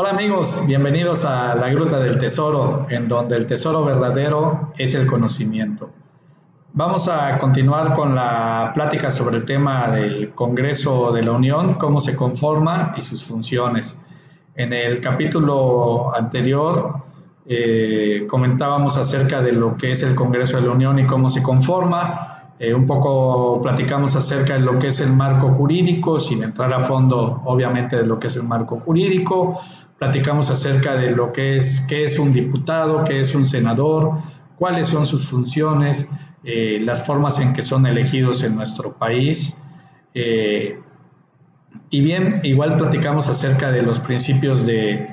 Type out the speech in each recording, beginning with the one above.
Hola amigos, bienvenidos a la Gruta del Tesoro, en donde el tesoro verdadero es el conocimiento. Vamos a continuar con la plática sobre el tema del Congreso de la Unión, cómo se conforma y sus funciones. En el capítulo anterior eh, comentábamos acerca de lo que es el Congreso de la Unión y cómo se conforma. Eh, un poco platicamos acerca de lo que es el marco jurídico, sin entrar a fondo obviamente de lo que es el marco jurídico. Platicamos acerca de lo que es, qué es un diputado, qué es un senador, cuáles son sus funciones, eh, las formas en que son elegidos en nuestro país. Eh, y bien, igual platicamos acerca de los principios de,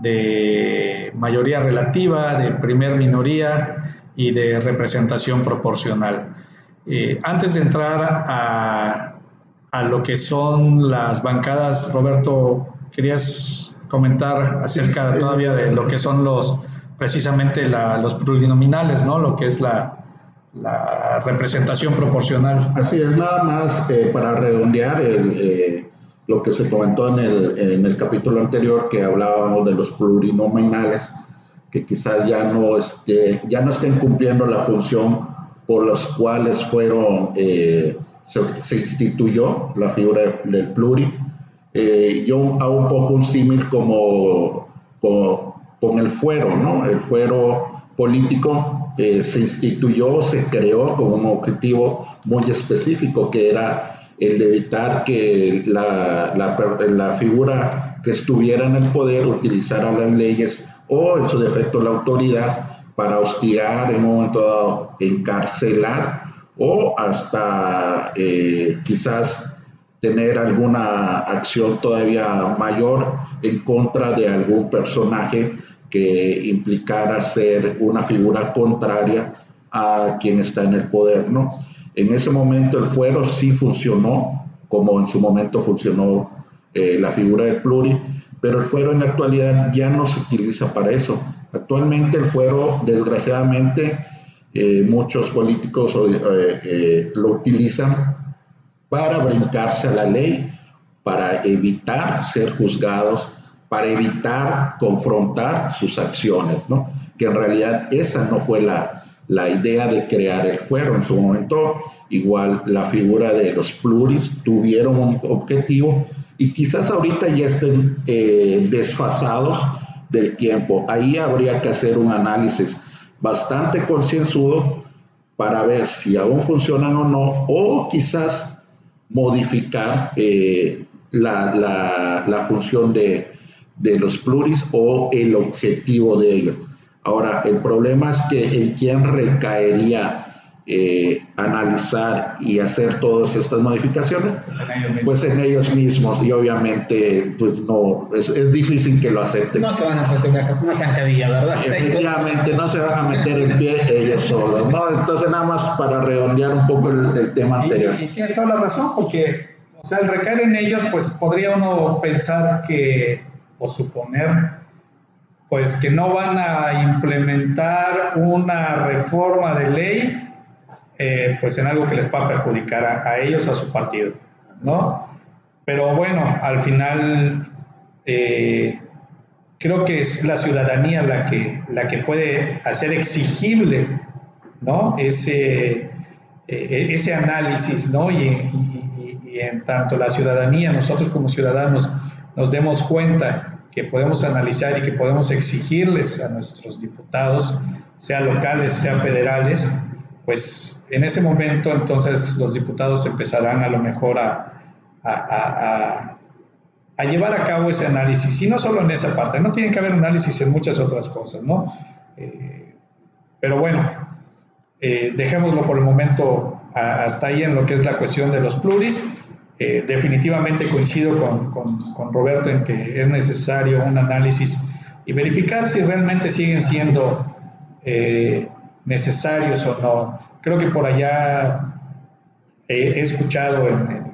de mayoría relativa, de primer minoría y de representación proporcional. Eh, antes de entrar a, lo que son las bancadas, Roberto, ¿querías comentar acerca todavía de lo que son los precisamente los plurinominales, ¿no? Lo que es la, representación proporcional. Así es, nada más eh, para redondear eh, lo que se comentó en el, en el capítulo anterior que hablábamos de los plurinominales, que quizás ya no, esté, ya no estén cumpliendo la función por los cuales fueron, eh, se, instituyó la figura del pluri. Eh, yo hago un poco un símil como, con el fuero, ¿no? El fuero político eh, se instituyó, se creó con un objetivo muy específico que era el de evitar que la, la, la figura que estuviera en el poder utilizara las leyes o en su defecto la autoridad para hostigar, en un momento dado encarcelar o hasta eh, quizás tener alguna acción todavía mayor en contra de algún personaje que implicara ser una figura contraria a quien está en el poder, ¿no? En ese momento el fuero sí funcionó, como en su momento funcionó eh, la figura del pluri, pero el fuero en la actualidad ya no se utiliza para eso. Actualmente el fuero, desgraciadamente, eh, muchos políticos eh, eh, lo utilizan para brincarse la ley, para evitar ser juzgados, para evitar confrontar sus acciones, ¿no? Que en realidad esa no fue la, la idea de crear el fuero en su momento. Igual la figura de los pluris tuvieron un objetivo y quizás ahorita ya estén eh, desfasados del tiempo. Ahí habría que hacer un análisis bastante concienzudo para ver si aún funcionan o no, o quizás modificar eh, la, función de, de, los pluris o el objetivo de ellos. Ahora, el problema es que en quién recaería eh, analizar y hacer todas estas modificaciones, pues en ellos mismos, y obviamente pues no, es, difícil que lo acepten. No se van a meter una, zancadilla, ¿verdad? Efectivamente, no se van a meter el pie ellos solos, ¿no? Entonces nada más para redondear un poco el, tema anterior. Y, tienes toda la razón, porque, o sea, al recaer en ellos, pues podría uno pensar que, o suponer, pues que no van a implementar una reforma de ley eh, pues en algo que les pueda perjudicar a, ellos o a su partido, ¿no? Pero bueno, al final eh, creo que es la ciudadanía la que, la que puede hacer exigible, ¿no? Ese, eh, ese análisis, ¿no? Y, y en tanto la ciudadanía, nosotros como ciudadanos, nos demos cuenta que podemos analizar y que podemos exigirles a nuestros diputados, sea locales, sea federales, pues en ese momento entonces los diputados empezarán a lo mejor a, a, llevar a cabo ese análisis, y no solo en esa parte, no tiene que haber análisis en muchas otras cosas, ¿no? Eh, pero bueno, eh, dejémoslo por el momento hasta ahí en lo que es la cuestión de los pluris. Eh, definitivamente coincido con, con, con, Roberto en que es necesario un análisis y verificar si realmente siguen siendo necesarios o no. Creo que por allá he, escuchado en,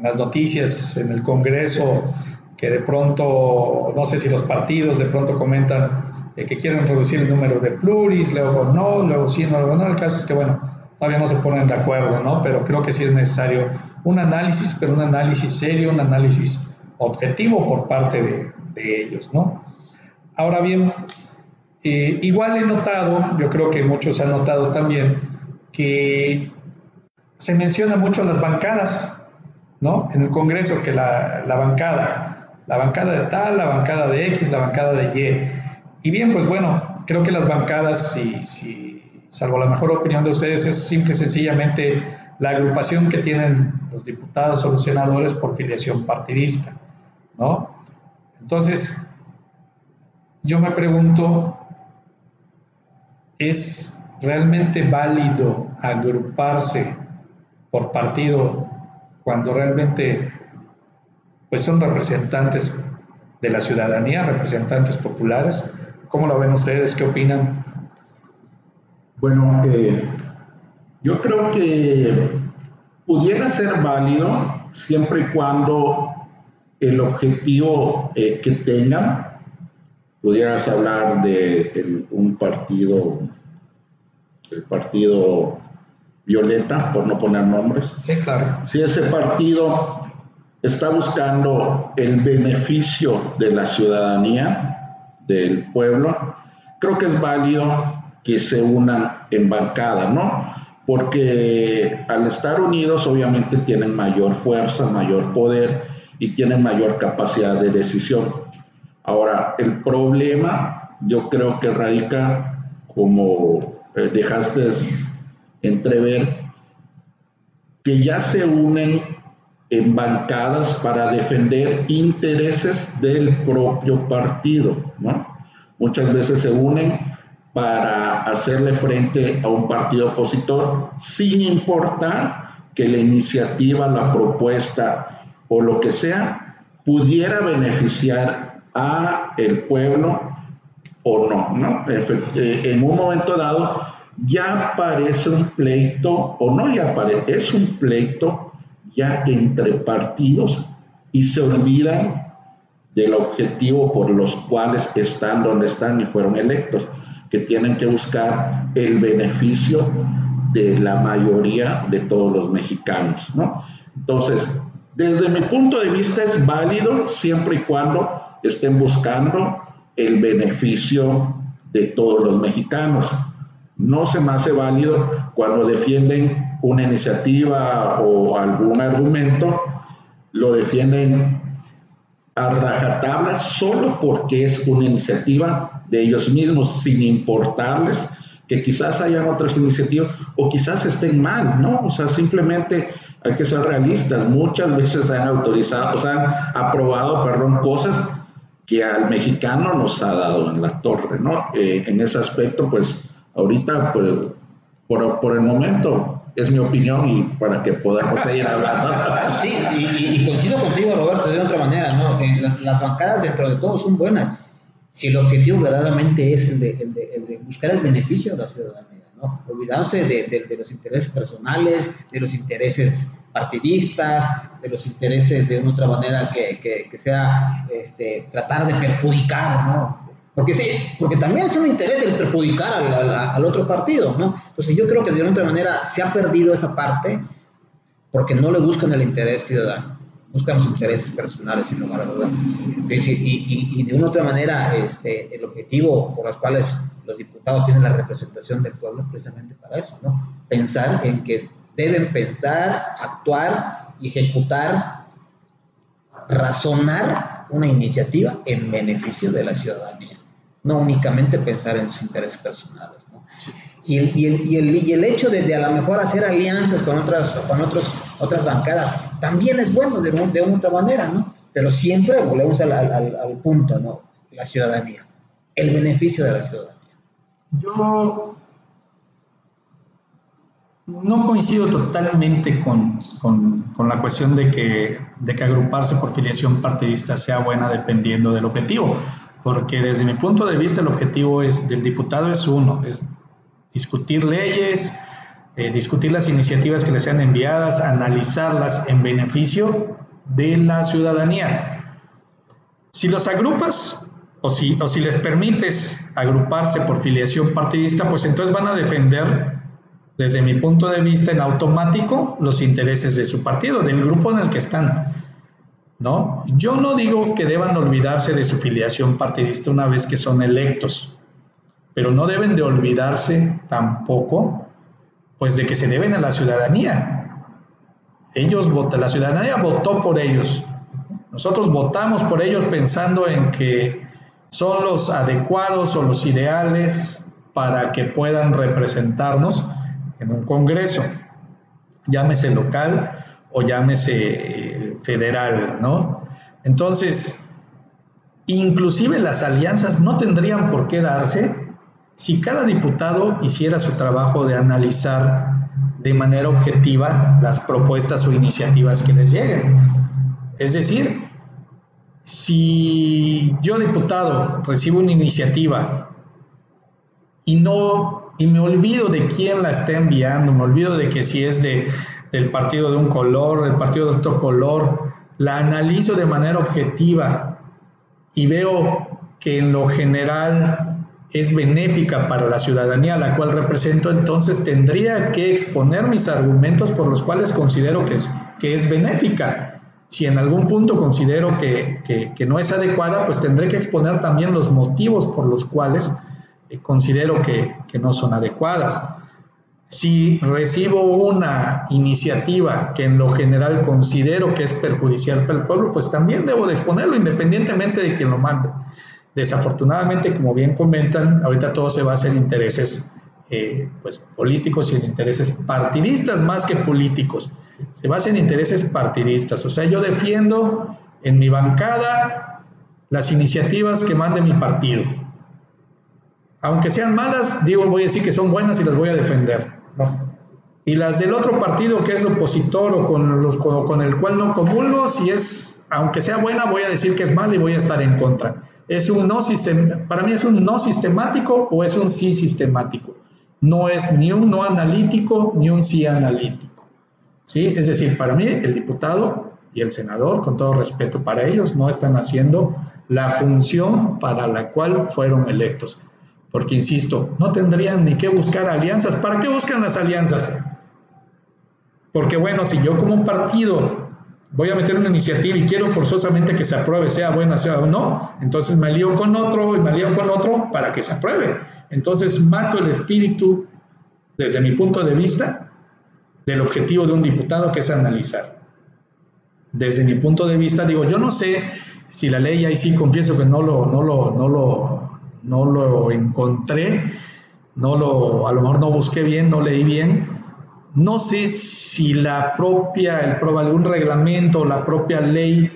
las noticias, en el Congreso, que de pronto, no sé si los partidos de pronto comentan eh, que quieren reducir el número de pluris, luego no, luego sí, luego no. El caso es que, bueno, todavía no se ponen de acuerdo, ¿no? Pero creo que sí es necesario un análisis, pero un análisis serio, un análisis objetivo por parte de, de ellos, ¿no? Ahora bien, eh, igual he notado, yo creo que muchos han notado también, que se menciona mucho las bancadas, ¿no? En el Congreso, que la, la bancada, la bancada de tal, la bancada de X, la bancada de Y. Y bien, pues bueno, creo que las bancadas, si, si, salvo la mejor opinión de ustedes, es simple y sencillamente la agrupación que tienen los diputados o los senadores por filiación partidista, ¿no? Entonces, yo me pregunto, ¿es realmente válido agruparse por partido cuando realmente pues son representantes de la ciudadanía, representantes populares? ¿Cómo lo ven ustedes? ¿Qué opinan? Bueno, eh, yo creo que pudiera ser válido siempre y cuando el objetivo eh, que tengan, pudieras hablar de un partido, el partido Violeta, por no poner nombres. Sí, claro. Si ese partido está buscando el beneficio de la ciudadanía, del pueblo, creo que es válido que se unan en bancada, ¿no? Porque al estar unidos obviamente tienen mayor fuerza, mayor poder y tienen mayor capacidad de decisión. Ahora, el problema yo creo que radica, como eh, dejaste entrever, que ya se unen en bancadas para defender intereses del propio partido, ¿no? Muchas veces se unen para hacerle frente a un partido opositor sin importar que la iniciativa, la propuesta o lo que sea pudiera beneficiar a el pueblo o no, ¿no? Eh, en un momento dado ya parece un pleito o no ya parece, es un pleito ya entre partidos y se olvidan del objetivo por los cuales están donde están y fueron electos que tienen que buscar el beneficio de la mayoría de todos los mexicanos, ¿no? Entonces, desde mi punto de vista es válido siempre y cuando estén buscando el beneficio de todos los mexicanos. No se me hace válido cuando defienden una iniciativa o algún argumento, lo defienden a rajatabla solo porque es una iniciativa de ellos mismos sin importarles que quizás hayan otras iniciativas o quizás estén mal, ¿no? O sea, simplemente hay que ser realistas. Muchas veces han autorizado, o sea, han aprobado, perdón, cosas que al mexicano nos ha dado en la torre, ¿no? Eh, en ese aspecto, pues, ahorita, pues, por, por el momento, es mi opinión y para que podamos seguir hablando. sí, y, coincido contigo, Roberto, de otra manera, ¿no? Eh, las, las bancadas dentro de todo son buenas si el objetivo verdaderamente es el de, buscar el beneficio de la ciudadanía, ¿no? olvidándose de, los intereses personales, de los intereses partidistas, de los intereses de una otra manera que, sea este, tratar de perjudicar, ¿no? Porque sí, porque también es un interés el perjudicar al, al, otro partido, ¿no? Entonces yo creo que de una otra manera se ha perdido esa parte porque no le buscan el interés ciudadano buscan sus intereses personales sin lugar a duda. Y, de una u otra manera, este, el objetivo por los cuales los diputados tienen la representación del pueblo es precisamente para eso, ¿no? Pensar en que deben pensar, actuar ejecutar, razonar una iniciativa en beneficio de la ciudadanía, no únicamente pensar en sus intereses personales, ¿no? Y, el, y, el, y, el, y el hecho de, de, a lo mejor hacer alianzas con otras, con otros, otras bancadas también es bueno de, de una otra manera, ¿no? Pero siempre volvemos al, al, punto, ¿no? La ciudadanía, el beneficio de la ciudadanía. Yo no coincido totalmente con, con, con, la cuestión de que, de que agruparse por filiación partidista sea buena dependiendo del objetivo, porque desde mi punto de vista el objetivo es, del diputado es uno, es discutir leyes, eh, discutir las iniciativas que le sean enviadas, analizarlas en beneficio de la ciudadanía. Si los agrupas o si, o si les permites agruparse por filiación partidista, pues entonces van a defender, desde mi punto de vista, en automático los intereses de su partido, del grupo en el que están. ¿No? Yo no digo que deban olvidarse de su filiación partidista una vez que son electos, pero no deben de olvidarse tampoco, pues, de que se deben a la ciudadanía. Ellos votan, la ciudadanía votó por ellos. Nosotros votamos por ellos pensando en que son los adecuados o los ideales para que puedan representarnos en un Congreso, llámese local o llámese eh, federal, ¿no? Entonces, inclusive las alianzas no tendrían por qué darse si cada diputado hiciera su trabajo de analizar de manera objetiva las propuestas o iniciativas que les lleguen. Es decir, si yo diputado recibo una iniciativa y no y me olvido de quién la está enviando, me olvido de que si es de, del partido de un color, el partido de otro color, la analizo de manera objetiva y veo que en lo general es benéfica para la ciudadanía a la cual represento, entonces tendría que exponer mis argumentos por los cuales considero que es, que es benéfica. Si en algún punto considero que, que, que no es adecuada, pues tendré que exponer también los motivos por los cuales considero que, que no son adecuadas. Si recibo una iniciativa que en lo general considero que es perjudicial para el pueblo, pues también debo de exponerlo independientemente de quien lo mande. Desafortunadamente, como bien comentan, ahorita todo se basa en intereses eh, pues, políticos y en intereses partidistas más que políticos. Se basa en intereses partidistas. O sea, yo defiendo en mi bancada las iniciativas que mande mi partido aunque sean malas, digo, voy a decir que son buenas y las voy a defender. Y las del otro partido que es opositor o con, los, con el cual no comulgo, si es, aunque sea buena, voy a decir que es mala y voy a estar en contra. Es un no para mí es un no sistemático o es un sí sistemático. No es ni un no analítico ni un sí analítico. ¿Sí? Es decir, para mí el diputado y el senador, con todo respeto para ellos, no están haciendo la función para la cual fueron electos. Porque, insisto, no tendrían ni que buscar alianzas. ¿Para qué buscan las alianzas? Porque, bueno, si yo como partido voy a meter una iniciativa y quiero forzosamente que se apruebe, sea buena, sea o no, entonces me lío con otro y me lío con otro para que se apruebe. Entonces mato el espíritu, desde mi punto de vista, del objetivo de un diputado, que es analizar. Desde mi punto de vista, digo, yo no sé si la ley, ahí sí confieso que no lo, no lo, no lo no lo encontré, no lo, a lo mejor no busqué bien, no leí bien. No sé si la propia, el, algún reglamento o la propia ley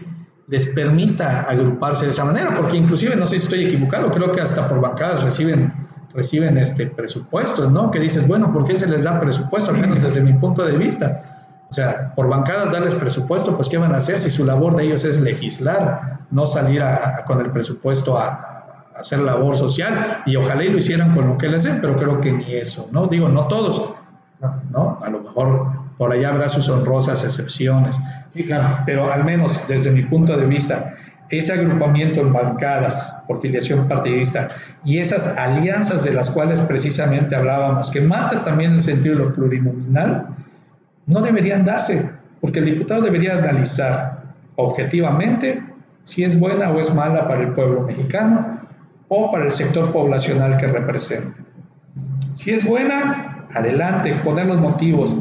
les permita agruparse de esa manera, porque inclusive, no sé si estoy equivocado, creo que hasta por bancadas reciben, reciben este presupuestos, ¿no? Que dices, bueno, ¿por qué se les da presupuesto? Al menos desde mi punto de vista. O sea, por bancadas darles presupuesto, pues ¿qué van a hacer si su labor de ellos es legislar, no salir con el presupuesto a, hacer labor social y ojalá y lo hicieran con lo que les den, pero creo que ni eso, ¿no? Digo, no todos, ¿no? A lo mejor por allá habrá sus honrosas excepciones, sí, claro, pero al menos desde mi punto de vista, ese agrupamiento en bancadas por filiación partidista y esas alianzas de las cuales precisamente hablábamos, que mata también el sentido de lo plurinominal, no deberían darse, porque el diputado debería analizar objetivamente si es buena o es mala para el pueblo mexicano o para el sector poblacional que represente. Si es buena, adelante, exponer los motivos.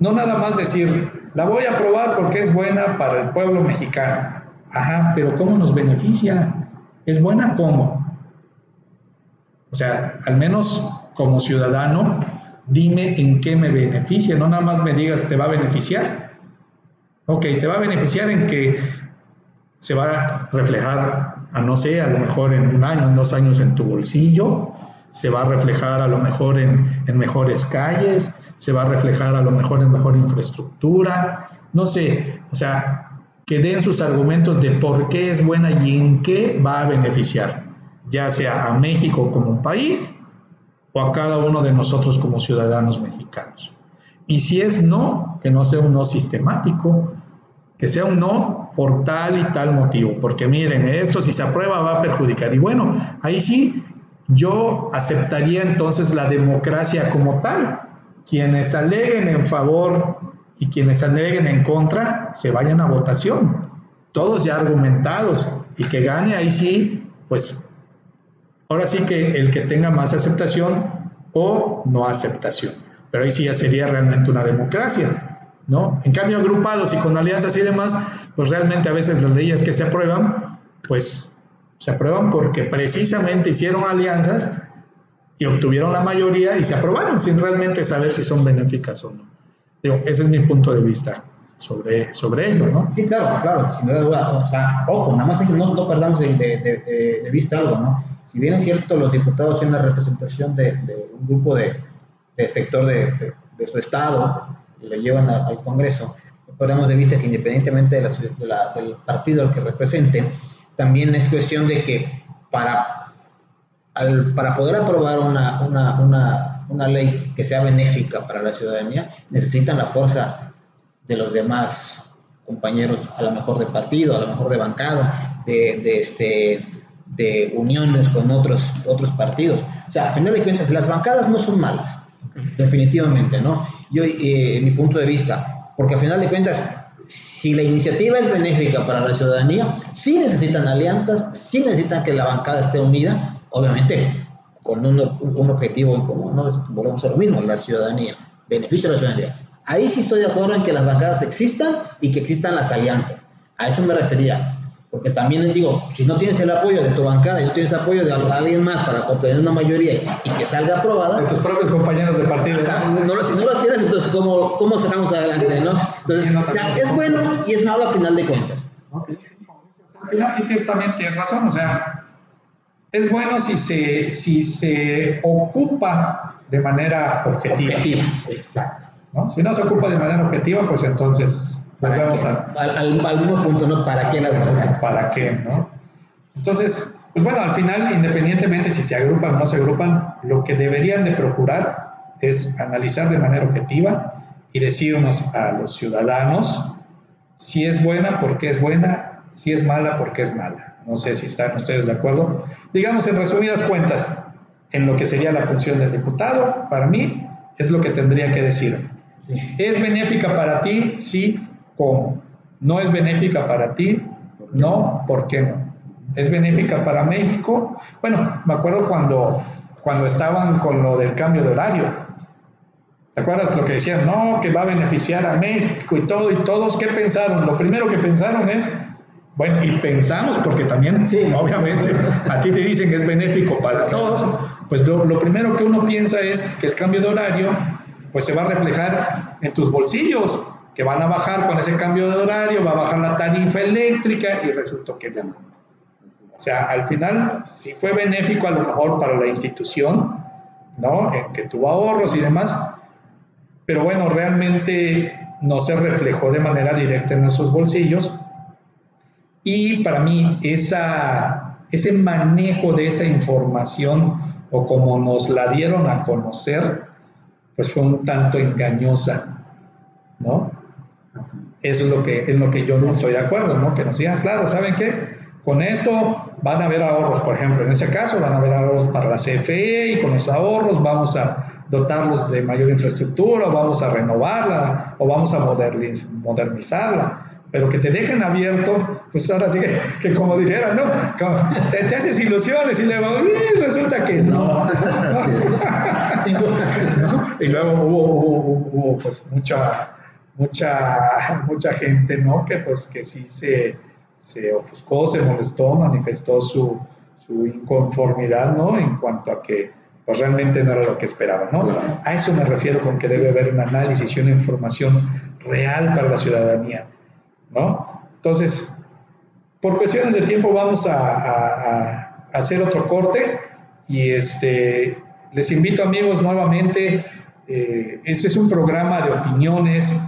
No nada más decir, la voy a aprobar porque es buena para el pueblo mexicano. Ajá, pero ¿cómo nos beneficia? ¿Es buena cómo? O sea, al menos como ciudadano, dime en qué me beneficia, no nada más me digas te va a beneficiar. Ok, te va a beneficiar en que se va a reflejar a no sé, a lo mejor en un año, en dos años en tu bolsillo, se va a reflejar a lo mejor en, en mejores calles, se va a reflejar a lo mejor en mejor infraestructura, no sé, o sea, que den sus argumentos de por qué es buena y en qué va a beneficiar, ya sea a México como un país o a cada uno de nosotros como ciudadanos mexicanos. Y si es no, que no sea un no sistemático, que sea un no por tal y tal motivo, porque miren, esto si se aprueba va a perjudicar. Y bueno, ahí sí, yo aceptaría entonces la democracia como tal. Quienes aleguen en favor y quienes aleguen en contra, se vayan a votación. todos ya argumentados y que gane ahí sí, pues ahora sí que el que tenga más aceptación o no aceptación. Pero ahí sí ya sería realmente una democracia, ¿no? En cambio, agrupados y con alianzas y demás, pues realmente a veces las leyes que se aprueban, pues se aprueban porque precisamente hicieron alianzas y obtuvieron la mayoría y se aprobaron sin realmente saber si son benéficas o no. Digo, ese es mi punto de vista sobre, sobre ello, ¿no? Sí, claro, claro, sin duda, o sea, ojo, nada más que no, no perdamos de, de, de, vista algo, ¿no? Si bien es cierto, los diputados tienen la representación de, un grupo de, sector de, su estado lo llevan al Congreso, no perdamos de vista que independientemente la, del partido al que representen, también es cuestión de que para, al, para poder aprobar una, una, una, una ley que sea benéfica para la ciudadanía, necesitan la fuerza de los demás compañeros, a lo mejor de partido, a lo mejor de bancada, de, de, este, de uniones con otros, otros partidos. O sea, a final de cuentas, las bancadas no son malas, definitivamente, ¿no? Yo, eh, mi punto de vista, porque a final de cuentas, si la iniciativa es benéfica para la ciudadanía, sí necesitan alianzas, sí necesitan que la bancada esté unida, obviamente con un, un objetivo en común, ¿no? Volvemos a lo mismo, la ciudadanía, beneficio a la ciudadanía. Ahí sí estoy de acuerdo en que las bancadas existan y que existan las alianzas. A eso me refería. Porque también les digo, si no tienes el apoyo de tu bancada y no tienes apoyo de alguien más para obtener una mayoría y que salga aprobada. De tus propios compañeros de partido. ¿no? lo, si no lo tienes, entonces, ¿cómo, cómo sacamos adelante? ¿no? Entonces, o sea, es bueno y es malo a final de cuentas. Okay, sí, al final sí también tienes razón, o sea, es bueno si se, si se ocupa de manera objetiva. Objetiva, exacto. Si no se ocupa de manera objetiva, pues entonces volvemos a, al, mismo punto, ¿no? ¿Para qué las ¿Para qué, no? Entonces, pues bueno, al final, independientemente si se agrupan o no se agrupan, lo que deberían de procurar es analizar de manera objetiva y decirnos a los ciudadanos si es buena, por qué es buena, si es mala, por qué es mala. No sé si están ustedes de acuerdo. Digamos, en resumidas cuentas, en lo que sería la función del diputado, para mí, es lo que tendría que decir. ¿Es benéfica para ti? Sí. ¿Cómo? ¿No es benéfica para ti? No. ¿Por qué no? ¿Es benéfica para México? Bueno, me acuerdo cuando, cuando estaban con lo del cambio de horario. ¿Te acuerdas lo que decían? No, que va a beneficiar a México y todo. ¿Y todos qué pensaron? Lo primero que pensaron es, bueno, y pensamos, porque también, sí, obviamente, a ti te dicen que es benéfico para todos, pues lo, lo primero que uno piensa es que el cambio de horario pues se va a reflejar en tus bolsillos, que van a bajar con ese cambio de horario, va a bajar la tarifa eléctrica y resultó que no. O sea, al final sí fue benéfico a lo mejor para la institución, ¿no? En que tuvo ahorros y demás, pero bueno, realmente no se reflejó de manera directa en nuestros bolsillos. Y para mí, esa, ese manejo de esa información o como nos la dieron a conocer, pues fue un tanto engañosa, ¿no? Eso es lo que, en lo que yo no estoy de acuerdo, ¿no? Que nos digan, claro, ¿saben qué? Con esto van a haber ahorros, por ejemplo, en ese caso van a haber ahorros para la CFE y con los ahorros vamos a dotarlos de mayor infraestructura, o vamos a renovarla, o vamos a modernizarla pero que te dejen abierto, pues ahora sí que, como dijera, ¿no? te, haces ilusiones y luego resulta que no. y luego hubo, pues mucha, mucha, mucha gente, ¿no? Que pues que sí se, se ofuscó, se molestó, manifestó su, su inconformidad, ¿no? En cuanto a que pues realmente no era lo que esperaba, ¿no? A eso me refiero con que debe haber un análisis y una información real para la ciudadanía ¿no? Entonces, por cuestiones de tiempo vamos a, hacer otro corte y este, les invito amigos nuevamente, eh, este es un programa de opiniones,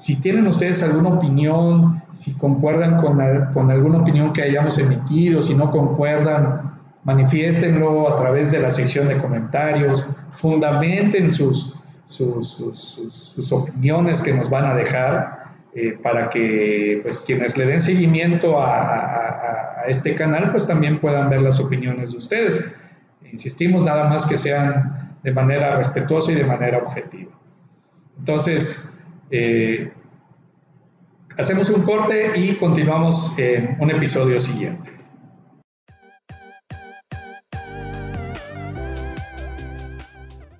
si tienen ustedes alguna opinión, si concuerdan con, con alguna opinión que hayamos emitido, si no concuerdan, manifiéstenlo a través de la sección de comentarios, fundamenten sus, sus, sus, sus opiniones que nos van a dejar eh, para que pues, quienes le den seguimiento a, este canal pues también puedan ver las opiniones de ustedes. Insistimos nada más que sean de manera respetuosa y de manera objetiva. Entonces, eh, Hacemos un corte y continuamos en un episodio siguiente.